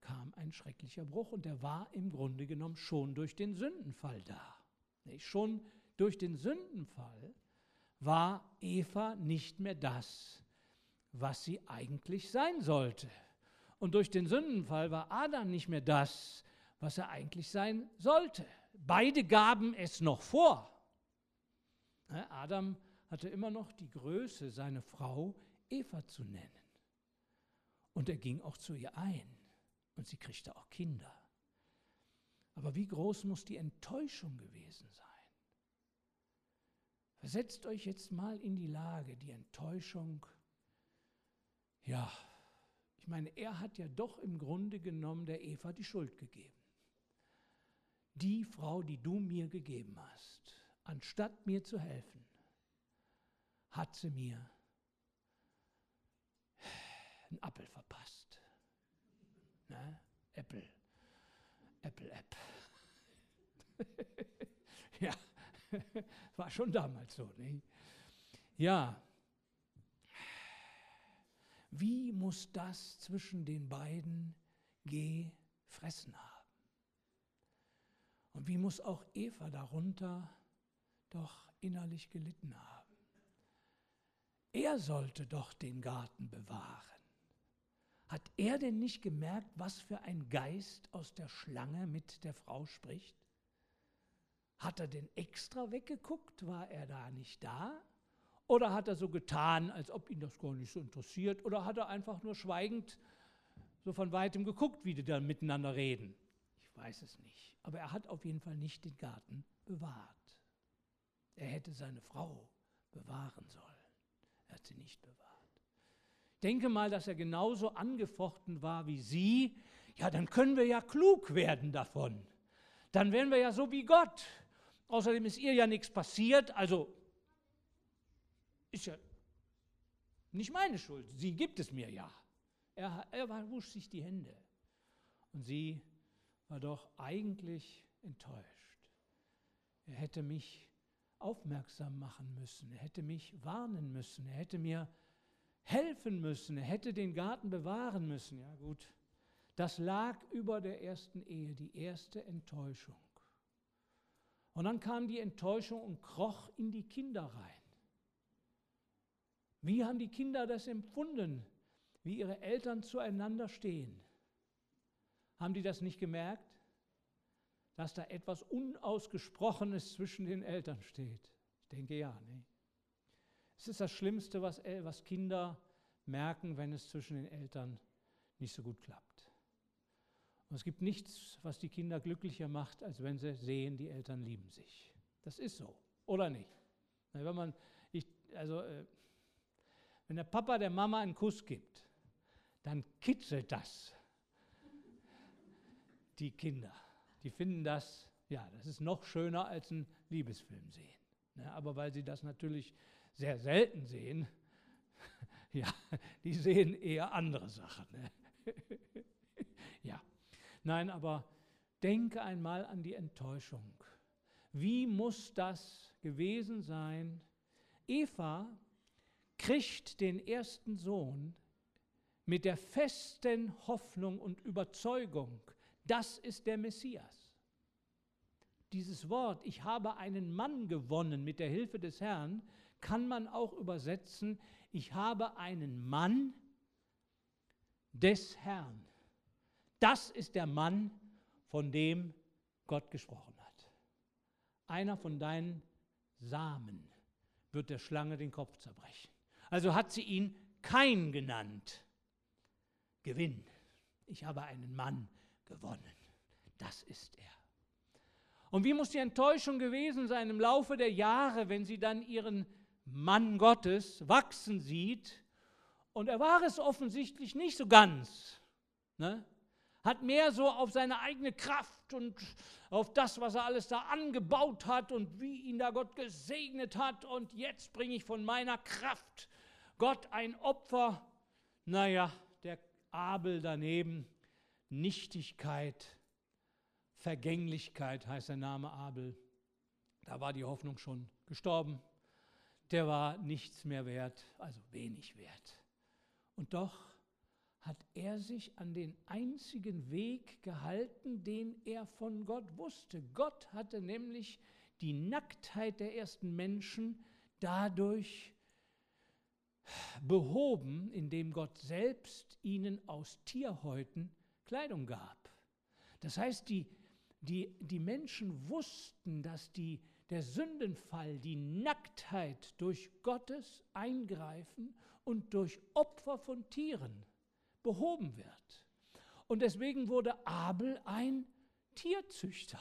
kam ein schrecklicher Bruch und der war im Grunde genommen schon durch den Sündenfall da. Schon durch den Sündenfall war Eva nicht mehr das, was sie eigentlich sein sollte. Und durch den Sündenfall war Adam nicht mehr das, was er eigentlich sein sollte. Beide gaben es noch vor. Adam hatte immer noch die Größe, seine Frau Eva zu nennen. Und er ging auch zu ihr ein. Und sie kriegte auch Kinder. Aber wie groß muss die Enttäuschung gewesen sein? Versetzt euch jetzt mal in die Lage, die Enttäuschung, ja, ich meine, er hat ja doch im Grunde genommen der Eva die Schuld gegeben. Die Frau, die du mir gegeben hast, anstatt mir zu helfen, hat sie mir einen Apfel verpasst. Ne? Apple. Apple App. ja, war schon damals so. Nicht? Ja, wie muss das zwischen den beiden gefressen haben? Und wie muss auch Eva darunter doch innerlich gelitten haben? Er sollte doch den Garten bewahren. Hat er denn nicht gemerkt, was für ein Geist aus der Schlange mit der Frau spricht? Hat er denn extra weggeguckt? War er da nicht da? Oder hat er so getan, als ob ihn das gar nicht so interessiert? Oder hat er einfach nur schweigend so von weitem geguckt, wie die da miteinander reden? Ich weiß es nicht. Aber er hat auf jeden Fall nicht den Garten bewahrt. Er hätte seine Frau bewahren sollen. Er hat sie nicht bewahrt. Ich denke mal, dass er genauso angefochten war wie sie. Ja, dann können wir ja klug werden davon. Dann werden wir ja so wie Gott. Außerdem ist ihr ja nichts passiert, also ist ja nicht meine Schuld. Sie gibt es mir ja. Er, er wusch sich die Hände. Und sie war doch eigentlich enttäuscht. Er hätte mich aufmerksam machen müssen. Er hätte mich warnen müssen. Er hätte mir helfen müssen. Er hätte den Garten bewahren müssen. Ja, gut. Das lag über der ersten Ehe, die erste Enttäuschung. Und dann kam die Enttäuschung und kroch in die Kinder rein. Wie haben die Kinder das empfunden, wie ihre Eltern zueinander stehen? Haben die das nicht gemerkt, dass da etwas Unausgesprochenes zwischen den Eltern steht? Ich denke ja. Ne? Es ist das Schlimmste, was, was Kinder merken, wenn es zwischen den Eltern nicht so gut klappt. Und es gibt nichts, was die Kinder glücklicher macht, als wenn sie sehen, die Eltern lieben sich. Das ist so, oder nicht? Wenn man, ich, also, äh, wenn der Papa der Mama einen Kuss gibt, dann kitzelt das die Kinder. Die finden das, ja, das ist noch schöner als ein Liebesfilm sehen. Ne? Aber weil sie das natürlich sehr selten sehen, ja, die sehen eher andere Sachen. Ne? ja, nein, aber denke einmal an die Enttäuschung. Wie muss das gewesen sein? Eva kriegt den ersten Sohn mit der festen Hoffnung und Überzeugung, das ist der Messias. Dieses Wort, ich habe einen Mann gewonnen mit der Hilfe des Herrn, kann man auch übersetzen, ich habe einen Mann des Herrn. Das ist der Mann, von dem Gott gesprochen hat. Einer von deinen Samen wird der Schlange den Kopf zerbrechen. Also hat sie ihn kein genannt. Gewinn. Ich habe einen Mann gewonnen. Das ist er. Und wie muss die Enttäuschung gewesen sein im Laufe der Jahre, wenn sie dann ihren Mann Gottes wachsen sieht? Und er war es offensichtlich nicht so ganz. Ne? Hat mehr so auf seine eigene Kraft und auf das, was er alles da angebaut hat und wie ihn da Gott gesegnet hat. Und jetzt bringe ich von meiner Kraft Gott ein Opfer. Naja, der Abel daneben, Nichtigkeit, Vergänglichkeit heißt der Name Abel. Da war die Hoffnung schon gestorben. Der war nichts mehr wert, also wenig wert. Und doch hat er sich an den einzigen Weg gehalten, den er von Gott wusste. Gott hatte nämlich die Nacktheit der ersten Menschen dadurch behoben, indem Gott selbst ihnen aus Tierhäuten Kleidung gab. Das heißt, die die, die Menschen wussten, dass die, der Sündenfall, die Nacktheit durch Gottes Eingreifen und durch Opfer von Tieren behoben wird. Und deswegen wurde Abel ein Tierzüchter.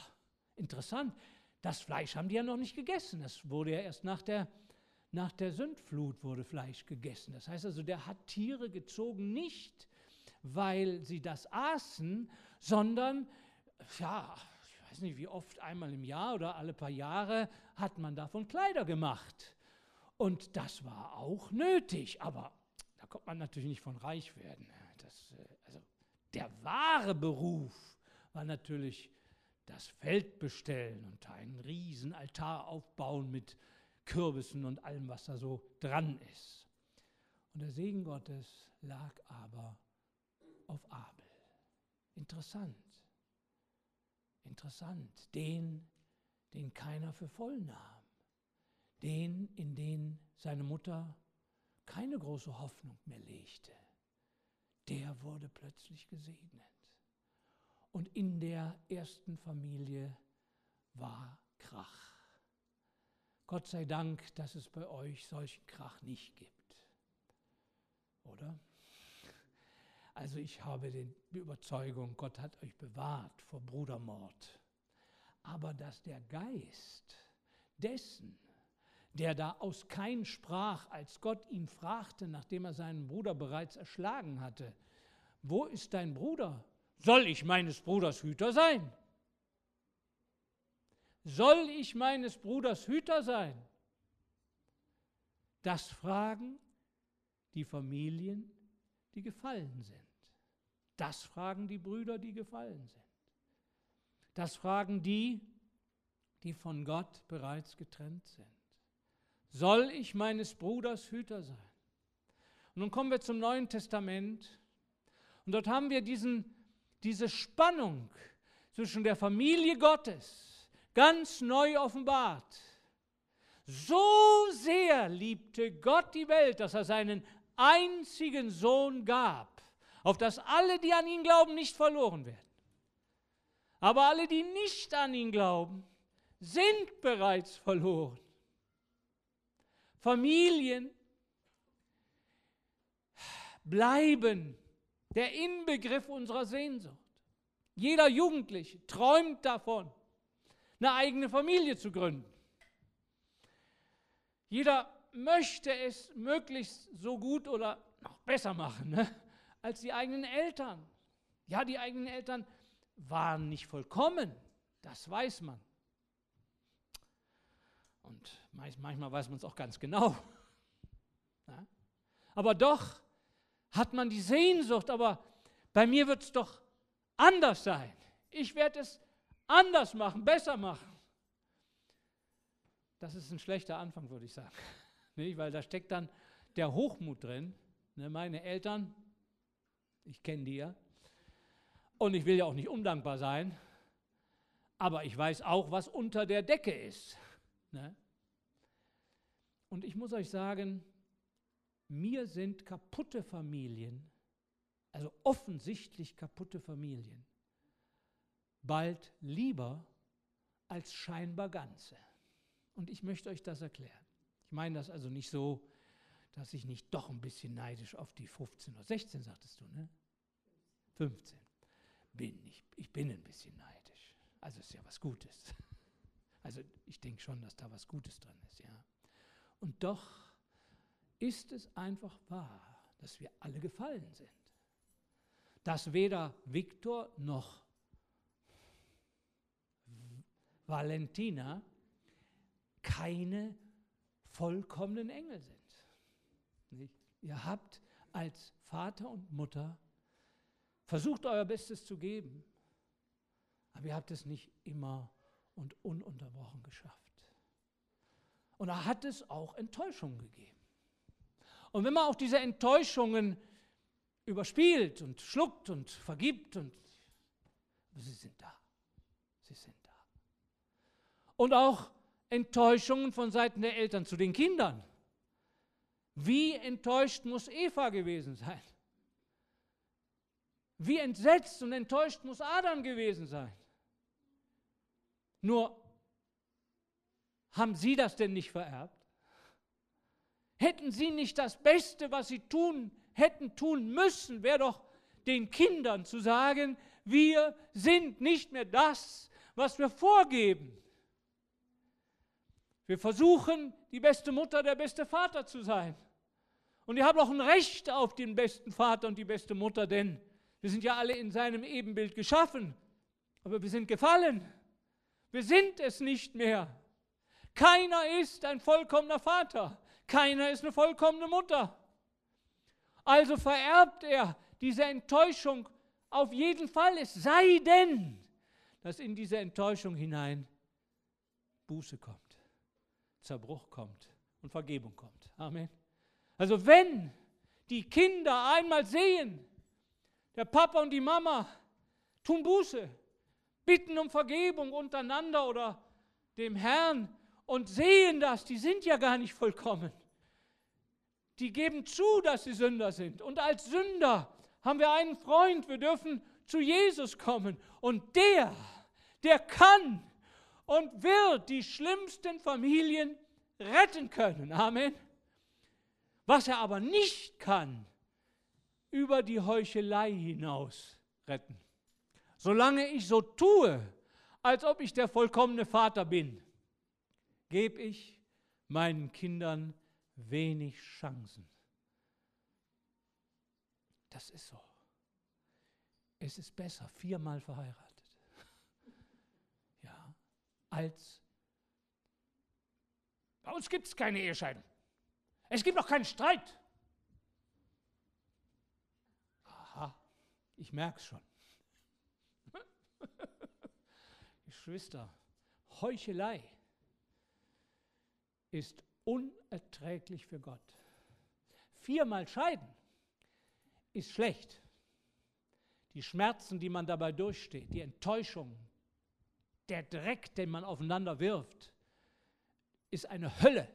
Interessant, das Fleisch haben die ja noch nicht gegessen. Das wurde ja erst nach der, nach der Sündflut wurde Fleisch gegessen. Das heißt also, der hat Tiere gezogen, nicht weil sie das aßen, sondern ja, weiß nicht, wie oft, einmal im Jahr oder alle paar Jahre hat man davon Kleider gemacht. Und das war auch nötig, aber da kommt man natürlich nicht von reich werden. Das, äh, also der wahre Beruf war natürlich das Feld bestellen und einen riesen Altar aufbauen mit Kürbissen und allem, was da so dran ist. Und der Segen Gottes lag aber auf Abel. Interessant. Interessant, den, den keiner für voll nahm, den, in den seine Mutter keine große Hoffnung mehr legte, der wurde plötzlich gesegnet. Und in der ersten Familie war Krach. Gott sei Dank, dass es bei euch solchen Krach nicht gibt. Oder? Also ich habe die Überzeugung, Gott hat euch bewahrt vor Brudermord. Aber dass der Geist dessen, der da aus kein sprach, als Gott ihn fragte, nachdem er seinen Bruder bereits erschlagen hatte, wo ist dein Bruder? Soll ich meines Bruders Hüter sein? Soll ich meines Bruders Hüter sein? Das fragen die Familien, die gefallen sind. Das fragen die Brüder, die gefallen sind. Das fragen die, die von Gott bereits getrennt sind. Soll ich meines Bruders Hüter sein? Und nun kommen wir zum Neuen Testament. Und dort haben wir diesen, diese Spannung zwischen der Familie Gottes ganz neu offenbart. So sehr liebte Gott die Welt, dass er seinen einzigen Sohn gab, auf dass alle, die an ihn glauben, nicht verloren werden. Aber alle, die nicht an ihn glauben, sind bereits verloren. Familien bleiben der Inbegriff unserer Sehnsucht. Jeder Jugendliche träumt davon, eine eigene Familie zu gründen. Jeder möchte es möglichst so gut oder noch besser machen. Ne? als die eigenen Eltern. Ja, die eigenen Eltern waren nicht vollkommen, das weiß man. Und manchmal weiß man es auch ganz genau. Ja? Aber doch hat man die Sehnsucht, aber bei mir wird es doch anders sein. Ich werde es anders machen, besser machen. Das ist ein schlechter Anfang, würde ich sagen. Nicht? Weil da steckt dann der Hochmut drin. Ne, meine Eltern ich kenne die ja. Und ich will ja auch nicht undankbar sein, aber ich weiß auch, was unter der Decke ist. Ne? Und ich muss euch sagen, mir sind kaputte Familien, also offensichtlich kaputte Familien, bald lieber als scheinbar ganze. Und ich möchte euch das erklären. Meine das also nicht so, dass ich nicht doch ein bisschen neidisch auf die 15 oder 16, sagtest du, ne? 15. Bin ich, ich bin ein bisschen neidisch. Also ist ja was Gutes. Also ich denke schon, dass da was Gutes drin ist, ja. Und doch ist es einfach wahr, dass wir alle gefallen sind. Dass weder Viktor noch Valentina keine vollkommenen Engel sind. Nicht? Ihr habt als Vater und Mutter versucht euer Bestes zu geben, aber ihr habt es nicht immer und ununterbrochen geschafft. Und da hat es auch Enttäuschungen gegeben. Und wenn man auch diese Enttäuschungen überspielt und schluckt und vergibt und sie sind da. Sie sind da. Und auch Enttäuschungen von Seiten der Eltern zu den Kindern. Wie enttäuscht muss Eva gewesen sein? Wie entsetzt und enttäuscht muss Adam gewesen sein? Nur haben Sie das denn nicht vererbt? Hätten Sie nicht das Beste, was Sie tun hätten tun müssen, wäre doch den Kindern zu sagen, wir sind nicht mehr das, was wir vorgeben. Wir versuchen, die beste Mutter, der beste Vater zu sein. Und ihr habt auch ein Recht auf den besten Vater und die beste Mutter, denn wir sind ja alle in seinem Ebenbild geschaffen. Aber wir sind gefallen. Wir sind es nicht mehr. Keiner ist ein vollkommener Vater. Keiner ist eine vollkommene Mutter. Also vererbt er diese Enttäuschung auf jeden Fall, es sei denn, dass in diese Enttäuschung hinein Buße kommt, Zerbruch kommt und Vergebung kommt. Amen. Also wenn die Kinder einmal sehen, der Papa und die Mama tun Buße, bitten um Vergebung untereinander oder dem Herrn und sehen das, die sind ja gar nicht vollkommen. Die geben zu, dass sie Sünder sind. Und als Sünder haben wir einen Freund, wir dürfen zu Jesus kommen. Und der, der kann und wird die schlimmsten Familien retten können. Amen. Was er aber nicht kann, über die Heuchelei hinaus retten. Solange ich so tue, als ob ich der vollkommene Vater bin, gebe ich meinen Kindern wenig Chancen. Das ist so. Es ist besser, viermal verheiratet. Als bei uns gibt es keine Ehescheidung. Es gibt auch keinen Streit. Aha, ich merke es schon. Geschwister, Heuchelei ist unerträglich für Gott. Viermal scheiden ist schlecht. Die Schmerzen, die man dabei durchsteht, die Enttäuschung, der Dreck, den man aufeinander wirft, ist eine Hölle.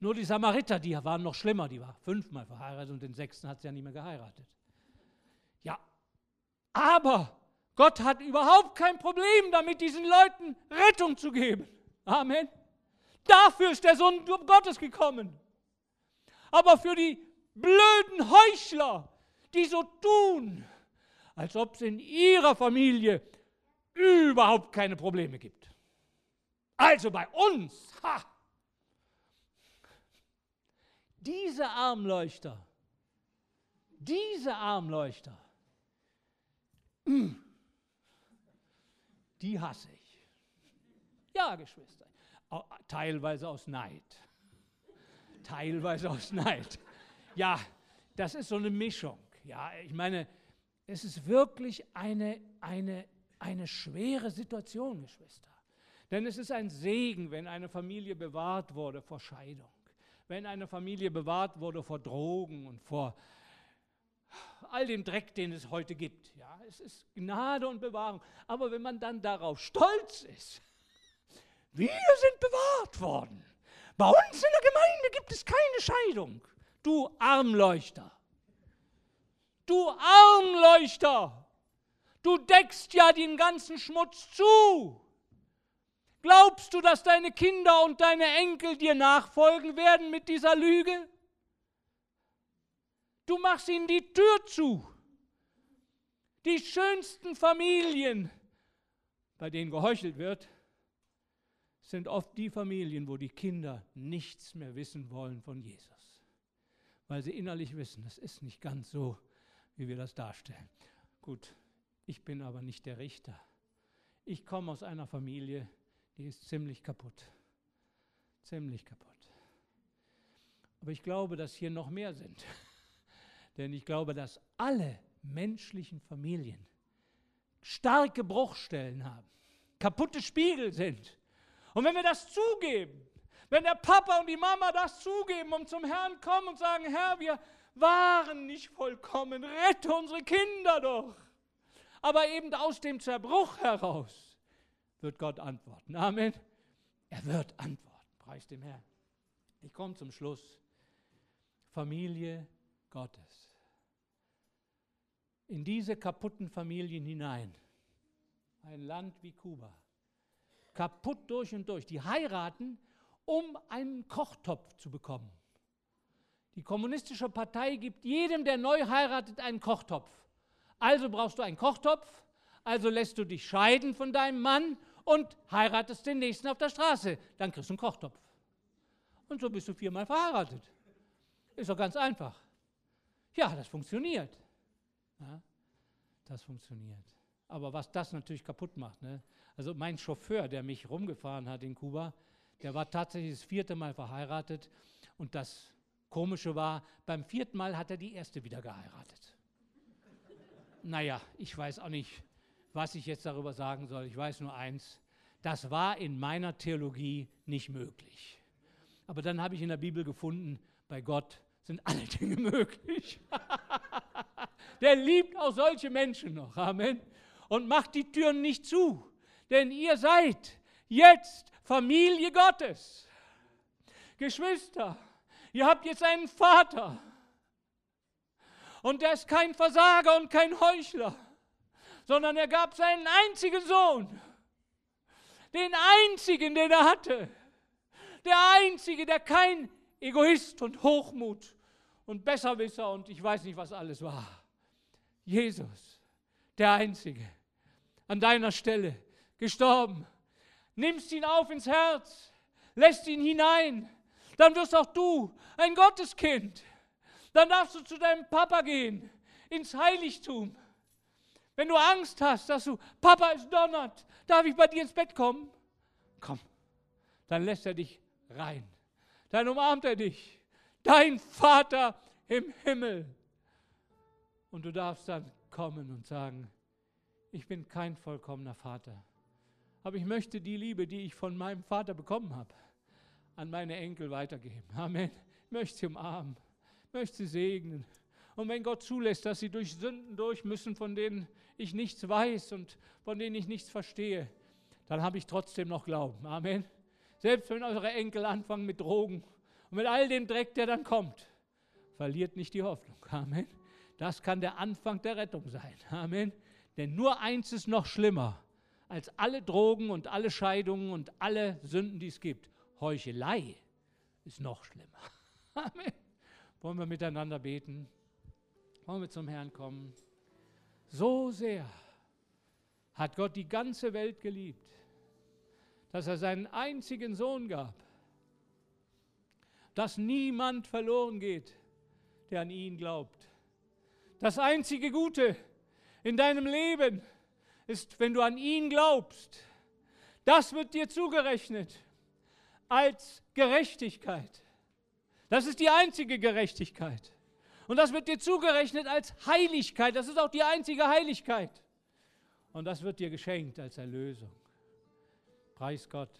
Nur die Samariter, die waren noch schlimmer, die war fünfmal verheiratet und den sechsten hat sie ja nicht mehr geheiratet. Ja, aber Gott hat überhaupt kein Problem damit, diesen Leuten Rettung zu geben. Amen. Dafür ist der Sohn Gottes gekommen. Aber für die blöden Heuchler, die so tun, als ob es in ihrer Familie überhaupt keine Probleme gibt. Also bei uns, ha! Diese Armleuchter, diese Armleuchter, die hasse ich. Ja, Geschwister teilweise aus Neid. Teilweise aus Neid. Ja, das ist so eine Mischung. Ja, ich meine, es ist wirklich eine, eine, eine schwere Situation, Geschwister. Denn es ist ein Segen, wenn eine Familie bewahrt wurde vor Scheidung, wenn eine Familie bewahrt wurde vor Drogen und vor all dem Dreck, den es heute gibt. Ja, es ist Gnade und Bewahrung. Aber wenn man dann darauf stolz ist, wir sind bewahrt worden. Bei uns in der Gemeinde gibt es keine Scheidung. Du Armleuchter. Du Armleuchter. Du deckst ja den ganzen Schmutz zu. Glaubst du, dass deine Kinder und deine Enkel dir nachfolgen werden mit dieser Lüge? Du machst ihnen die Tür zu. Die schönsten Familien, bei denen geheuchelt wird, sind oft die Familien, wo die Kinder nichts mehr wissen wollen von Jesus. Weil sie innerlich wissen, das ist nicht ganz so, wie wir das darstellen. Gut, ich bin aber nicht der Richter. Ich komme aus einer Familie, die ist ziemlich kaputt. Ziemlich kaputt. Aber ich glaube, dass hier noch mehr sind. Denn ich glaube, dass alle menschlichen Familien starke Bruchstellen haben, kaputte Spiegel sind. Und wenn wir das zugeben, wenn der Papa und die Mama das zugeben und zum Herrn kommen und sagen, Herr, wir waren nicht vollkommen, rette unsere Kinder doch. Aber eben aus dem Zerbruch heraus wird Gott antworten. Amen. Er wird antworten. Preis dem Herrn. Ich komme zum Schluss. Familie Gottes. In diese kaputten Familien hinein. Ein Land wie Kuba. Kaputt durch und durch. Die heiraten, um einen Kochtopf zu bekommen. Die kommunistische Partei gibt jedem, der neu heiratet, einen Kochtopf. Also brauchst du einen Kochtopf, also lässt du dich scheiden von deinem Mann und heiratest den nächsten auf der Straße. Dann kriegst du einen Kochtopf. Und so bist du viermal verheiratet. Ist doch ganz einfach. Ja, das funktioniert. Ja, das funktioniert. Aber was das natürlich kaputt macht, ne? also mein Chauffeur, der mich rumgefahren hat in Kuba, der war tatsächlich das vierte Mal verheiratet und das Komische war, beim vierten Mal hat er die erste wieder geheiratet. Naja, ich weiß auch nicht, was ich jetzt darüber sagen soll. Ich weiß nur eins, das war in meiner Theologie nicht möglich. Aber dann habe ich in der Bibel gefunden, bei Gott sind alle Dinge möglich. Der liebt auch solche Menschen noch. Amen. Und macht die Türen nicht zu. Denn ihr seid jetzt Familie Gottes. Geschwister, ihr habt jetzt einen Vater. Und der ist kein Versager und kein Heuchler sondern er gab seinen einzigen Sohn, den einzigen, den er hatte, der einzige, der kein Egoist und Hochmut und Besserwisser und ich weiß nicht, was alles war. Jesus, der Einzige, an deiner Stelle gestorben. Nimmst ihn auf ins Herz, lässt ihn hinein, dann wirst auch du ein Gotteskind. Dann darfst du zu deinem Papa gehen, ins Heiligtum wenn du Angst hast, dass du, Papa, es donnert, darf ich bei dir ins Bett kommen? Komm, dann lässt er dich rein. Dann umarmt er dich. Dein Vater im Himmel. Und du darfst dann kommen und sagen, ich bin kein vollkommener Vater. Aber ich möchte die Liebe, die ich von meinem Vater bekommen habe, an meine Enkel weitergeben. Amen. Ich möchte sie umarmen, möchte sie segnen. Und wenn Gott zulässt, dass sie durch Sünden durch müssen, von denen ich nichts weiß und von denen ich nichts verstehe, dann habe ich trotzdem noch Glauben. Amen. Selbst wenn eure Enkel anfangen mit Drogen und mit all dem Dreck, der dann kommt, verliert nicht die Hoffnung. Amen. Das kann der Anfang der Rettung sein. Amen. Denn nur eins ist noch schlimmer als alle Drogen und alle Scheidungen und alle Sünden, die es gibt. Heuchelei ist noch schlimmer. Amen. Wollen wir miteinander beten? Wollen wir zum Herrn kommen? So sehr hat Gott die ganze Welt geliebt, dass er seinen einzigen Sohn gab, dass niemand verloren geht, der an ihn glaubt. Das einzige Gute in deinem Leben ist, wenn du an ihn glaubst. Das wird dir zugerechnet als Gerechtigkeit. Das ist die einzige Gerechtigkeit. Und das wird dir zugerechnet als Heiligkeit. Das ist auch die einzige Heiligkeit. Und das wird dir geschenkt als Erlösung. Preis Gott.